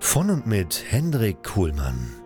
Von und mit Hendrik Kuhlmann.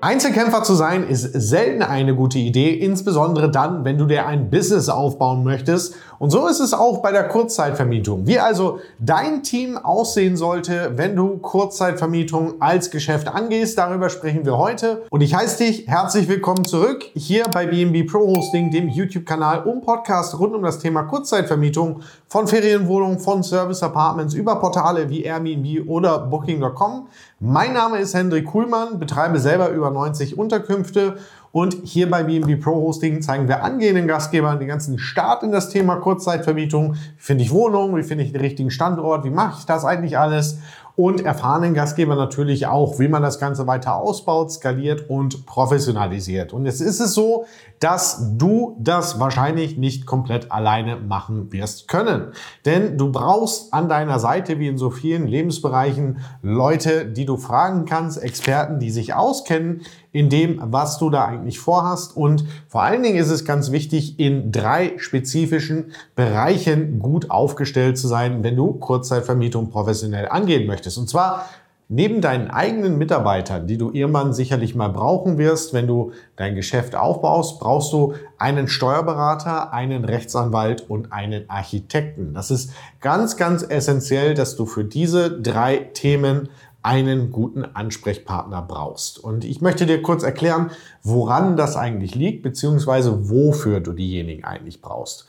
Einzelkämpfer zu sein ist selten eine gute Idee, insbesondere dann, wenn du dir ein Business aufbauen möchtest. Und so ist es auch bei der Kurzzeitvermietung. Wie also dein Team aussehen sollte, wenn du Kurzzeitvermietung als Geschäft angehst, darüber sprechen wir heute. Und ich heiße dich herzlich willkommen zurück hier bei BNB Pro Hosting, dem YouTube-Kanal und Podcast rund um das Thema Kurzzeitvermietung von Ferienwohnungen, von Service Apartments über Portale wie Airbnb oder Booking.com. Mein Name ist Hendrik Kuhlmann, betreibe selber über 90 Unterkünfte und hier bei BNB Pro Hosting zeigen wir angehenden Gastgebern den ganzen Start in das Thema Kurzzeitvermietung. Wie finde ich Wohnungen? Wie finde ich den richtigen Standort? Wie mache ich das eigentlich alles? und erfahrenen Gastgeber natürlich auch, wie man das Ganze weiter ausbaut, skaliert und professionalisiert. Und jetzt ist es so, dass du das wahrscheinlich nicht komplett alleine machen wirst können. Denn du brauchst an deiner Seite, wie in so vielen Lebensbereichen, Leute, die du fragen kannst, Experten, die sich auskennen in dem, was du da eigentlich vorhast. Und vor allen Dingen ist es ganz wichtig, in drei spezifischen Bereichen gut aufgestellt zu sein, wenn du Kurzzeitvermietung professionell angehen möchtest. Und zwar Neben deinen eigenen Mitarbeitern, die du irgendwann sicherlich mal brauchen wirst, wenn du dein Geschäft aufbaust, brauchst du einen Steuerberater, einen Rechtsanwalt und einen Architekten. Das ist ganz, ganz essentiell, dass du für diese drei Themen einen guten Ansprechpartner brauchst. Und ich möchte dir kurz erklären, woran das eigentlich liegt, beziehungsweise wofür du diejenigen eigentlich brauchst.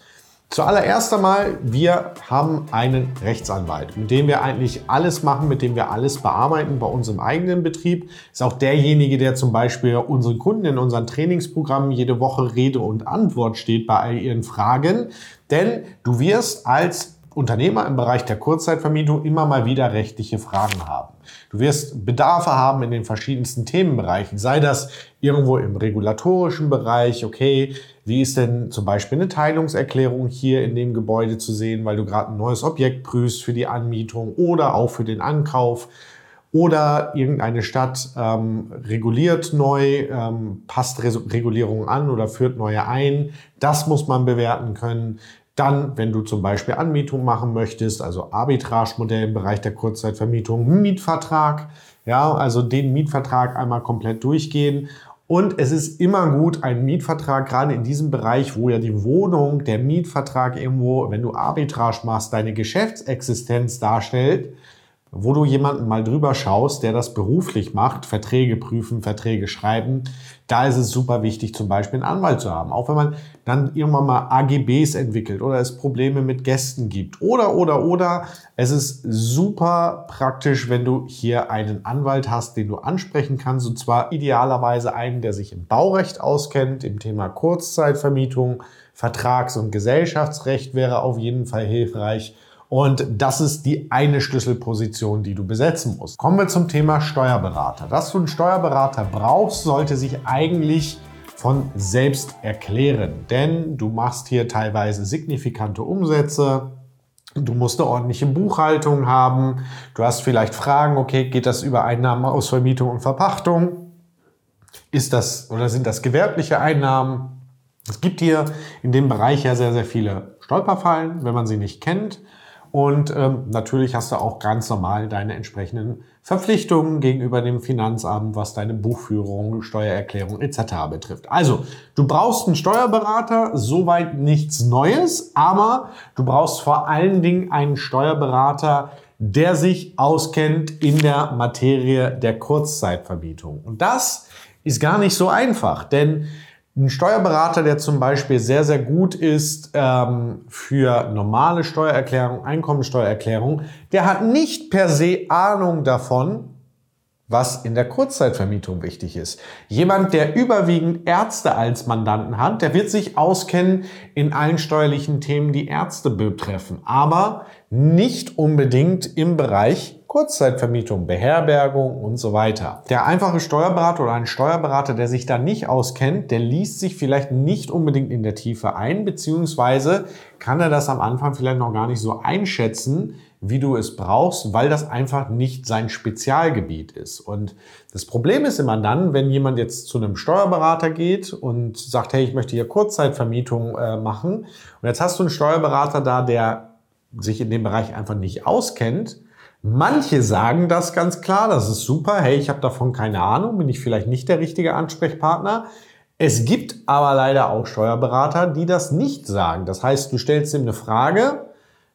Zuallererst einmal, wir haben einen Rechtsanwalt, mit dem wir eigentlich alles machen, mit dem wir alles bearbeiten bei unserem eigenen Betrieb. Ist auch derjenige, der zum Beispiel unseren Kunden in unseren Trainingsprogrammen jede Woche Rede und Antwort steht bei all ihren Fragen. Denn du wirst als Unternehmer im Bereich der Kurzzeitvermietung immer mal wieder rechtliche Fragen haben. Du wirst Bedarfe haben in den verschiedensten Themenbereichen, sei das irgendwo im regulatorischen Bereich, okay, wie ist denn zum Beispiel eine Teilungserklärung hier in dem Gebäude zu sehen, weil du gerade ein neues Objekt prüfst für die Anmietung oder auch für den Ankauf oder irgendeine Stadt ähm, reguliert neu, ähm, passt Regulierungen an oder führt neue ein. Das muss man bewerten können. Dann, wenn du zum Beispiel Anmietung machen möchtest, also Arbitragemodell im Bereich der Kurzzeitvermietung, Mietvertrag, ja, also den Mietvertrag einmal komplett durchgehen. Und es ist immer gut, einen Mietvertrag, gerade in diesem Bereich, wo ja die Wohnung, der Mietvertrag irgendwo, wenn du Arbitrage machst, deine Geschäftsexistenz darstellt, wo du jemanden mal drüber schaust, der das beruflich macht, Verträge prüfen, Verträge schreiben, da ist es super wichtig, zum Beispiel einen Anwalt zu haben. Auch wenn man dann irgendwann mal AGBs entwickelt oder es Probleme mit Gästen gibt oder, oder, oder. Es ist super praktisch, wenn du hier einen Anwalt hast, den du ansprechen kannst. Und zwar idealerweise einen, der sich im Baurecht auskennt, im Thema Kurzzeitvermietung, Vertrags- und Gesellschaftsrecht wäre auf jeden Fall hilfreich und das ist die eine Schlüsselposition, die du besetzen musst. Kommen wir zum Thema Steuerberater. Dass du einen Steuerberater brauchst, sollte sich eigentlich von selbst erklären. Denn du machst hier teilweise signifikante Umsätze, Du musst eine ordentliche Buchhaltung haben. Du hast vielleicht Fragen, okay, geht das über Einnahmen aus Vermietung und Verpachtung? Ist das oder sind das gewerbliche Einnahmen? Es gibt hier in dem Bereich ja sehr, sehr viele Stolperfallen, wenn man sie nicht kennt. Und ähm, natürlich hast du auch ganz normal deine entsprechenden Verpflichtungen gegenüber dem Finanzamt, was deine Buchführung, Steuererklärung etc. betrifft. Also, du brauchst einen Steuerberater, soweit nichts Neues, aber du brauchst vor allen Dingen einen Steuerberater, der sich auskennt in der Materie der Kurzzeitvermietung. Und das ist gar nicht so einfach, denn ein Steuerberater, der zum Beispiel sehr, sehr gut ist ähm, für normale Steuererklärung, Einkommensteuererklärung, der hat nicht per se Ahnung davon, was in der Kurzzeitvermietung wichtig ist. Jemand, der überwiegend Ärzte als Mandanten hat, der wird sich auskennen in allen steuerlichen Themen, die Ärzte betreffen, aber nicht unbedingt im Bereich Kurzzeitvermietung, Beherbergung und so weiter. Der einfache Steuerberater oder ein Steuerberater, der sich da nicht auskennt, der liest sich vielleicht nicht unbedingt in der Tiefe ein, beziehungsweise kann er das am Anfang vielleicht noch gar nicht so einschätzen, wie du es brauchst, weil das einfach nicht sein Spezialgebiet ist. Und das Problem ist immer dann, wenn jemand jetzt zu einem Steuerberater geht und sagt, hey, ich möchte hier Kurzzeitvermietung äh, machen. Und jetzt hast du einen Steuerberater da, der sich in dem Bereich einfach nicht auskennt. Manche sagen das ganz klar, das ist super, hey, ich habe davon keine Ahnung, bin ich vielleicht nicht der richtige Ansprechpartner. Es gibt aber leider auch Steuerberater, die das nicht sagen. Das heißt, du stellst ihm eine Frage,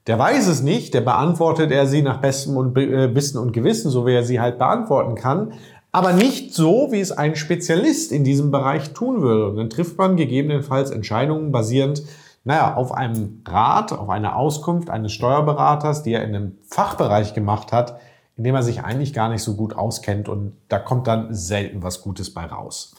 der weiß es nicht, der beantwortet er sie nach bestem und, äh, Wissen und Gewissen, so wie er sie halt beantworten kann, aber nicht so, wie es ein Spezialist in diesem Bereich tun würde. Und dann trifft man gegebenenfalls Entscheidungen basierend, naja, auf einem Rat, auf einer Auskunft eines Steuerberaters, die er in einem Fachbereich gemacht hat, in dem er sich eigentlich gar nicht so gut auskennt und da kommt dann selten was Gutes bei raus.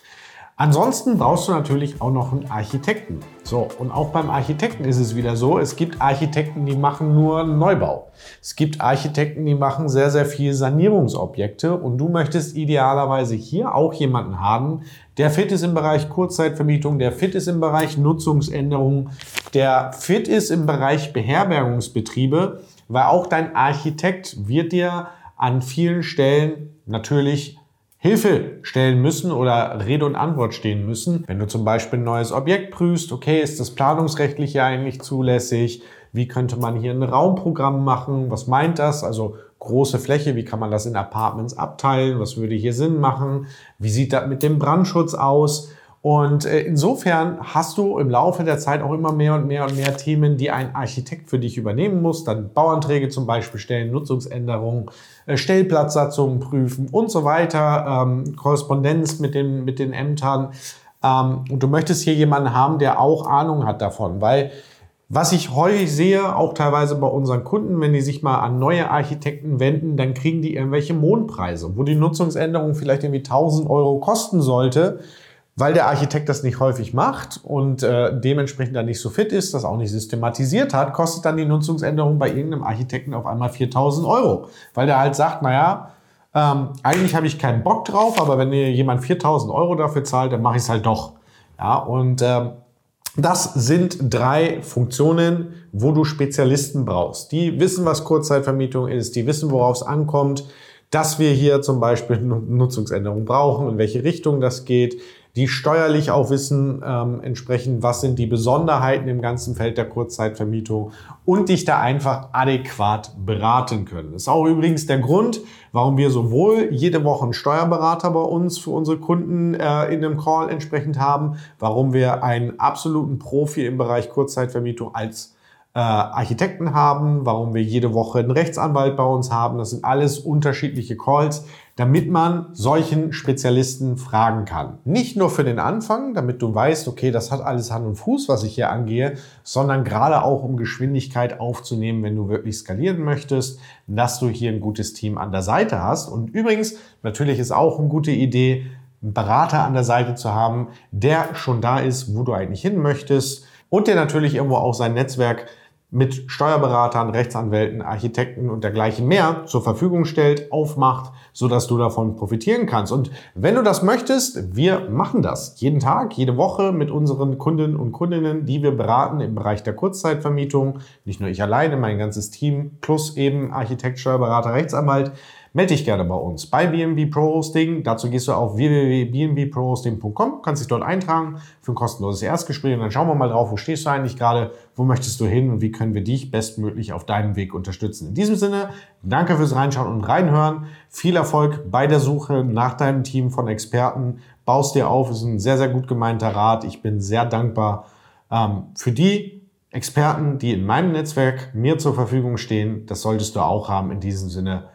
Ansonsten brauchst du natürlich auch noch einen Architekten. So, und auch beim Architekten ist es wieder so, es gibt Architekten, die machen nur Neubau. Es gibt Architekten, die machen sehr, sehr viel Sanierungsobjekte und du möchtest idealerweise hier auch jemanden haben, der fit ist im Bereich Kurzzeitvermietung, der fit ist im Bereich Nutzungsänderung, der fit ist im Bereich Beherbergungsbetriebe, weil auch dein Architekt wird dir an vielen Stellen natürlich Hilfe stellen müssen oder Rede und Antwort stehen müssen. Wenn du zum Beispiel ein neues Objekt prüfst, okay, ist das planungsrechtlich ja eigentlich zulässig? Wie könnte man hier ein Raumprogramm machen? Was meint das? Also große Fläche, wie kann man das in Apartments abteilen? Was würde hier Sinn machen? Wie sieht das mit dem Brandschutz aus? Und äh, insofern hast du im Laufe der Zeit auch immer mehr und mehr und mehr Themen, die ein Architekt für dich übernehmen muss. Dann Bauanträge zum Beispiel stellen, Nutzungsänderungen, äh, Stellplatzsatzungen prüfen und so weiter, ähm, Korrespondenz mit den, mit den Ämtern. Ähm, und du möchtest hier jemanden haben, der auch Ahnung hat davon, weil was ich häufig sehe, auch teilweise bei unseren Kunden, wenn die sich mal an neue Architekten wenden, dann kriegen die irgendwelche Mondpreise, wo die Nutzungsänderung vielleicht irgendwie 1000 Euro kosten sollte weil der Architekt das nicht häufig macht und äh, dementsprechend dann nicht so fit ist, das auch nicht systematisiert hat, kostet dann die Nutzungsänderung bei irgendeinem Architekten auf einmal 4000 Euro. Weil der halt sagt, naja, ähm, eigentlich habe ich keinen Bock drauf, aber wenn dir jemand 4000 Euro dafür zahlt, dann mache ich es halt doch. Ja, und ähm, das sind drei Funktionen, wo du Spezialisten brauchst. Die wissen, was Kurzzeitvermietung ist, die wissen, worauf es ankommt, dass wir hier zum Beispiel Nutzungsänderungen brauchen, in welche Richtung das geht, die steuerlich auch wissen, ähm, entsprechend, was sind die Besonderheiten im ganzen Feld der Kurzzeitvermietung und dich da einfach adäquat beraten können. Das ist auch übrigens der Grund, warum wir sowohl jede Woche einen Steuerberater bei uns für unsere Kunden äh, in einem Call entsprechend haben, warum wir einen absoluten Profi im Bereich Kurzzeitvermietung als äh, Architekten haben, warum wir jede Woche einen Rechtsanwalt bei uns haben. Das sind alles unterschiedliche Calls, damit man solchen Spezialisten fragen kann. Nicht nur für den Anfang, damit du weißt, okay, das hat alles Hand und Fuß, was ich hier angehe, sondern gerade auch um Geschwindigkeit aufzunehmen, wenn du wirklich skalieren möchtest, dass du hier ein gutes Team an der Seite hast. Und übrigens, natürlich ist auch eine gute Idee, einen Berater an der Seite zu haben, der schon da ist, wo du eigentlich hin möchtest und der natürlich irgendwo auch sein Netzwerk mit Steuerberatern, Rechtsanwälten, Architekten und dergleichen mehr zur Verfügung stellt, aufmacht, so dass du davon profitieren kannst. Und wenn du das möchtest, wir machen das jeden Tag, jede Woche mit unseren Kunden und Kundinnen, die wir beraten im Bereich der Kurzzeitvermietung. Nicht nur ich alleine, mein ganzes Team plus eben Architekt, Steuerberater, Rechtsanwalt melde dich gerne bei uns bei BNB Pro Hosting. Dazu gehst du auf www.bnbprohosting.com, kannst dich dort eintragen für ein kostenloses Erstgespräch und dann schauen wir mal drauf, wo stehst du eigentlich gerade, wo möchtest du hin und wie können wir dich bestmöglich auf deinem Weg unterstützen. In diesem Sinne, danke fürs Reinschauen und Reinhören. Viel Erfolg bei der Suche nach deinem Team von Experten. Baust dir auf, ist ein sehr, sehr gut gemeinter Rat. Ich bin sehr dankbar ähm, für die Experten, die in meinem Netzwerk mir zur Verfügung stehen. Das solltest du auch haben. In diesem Sinne,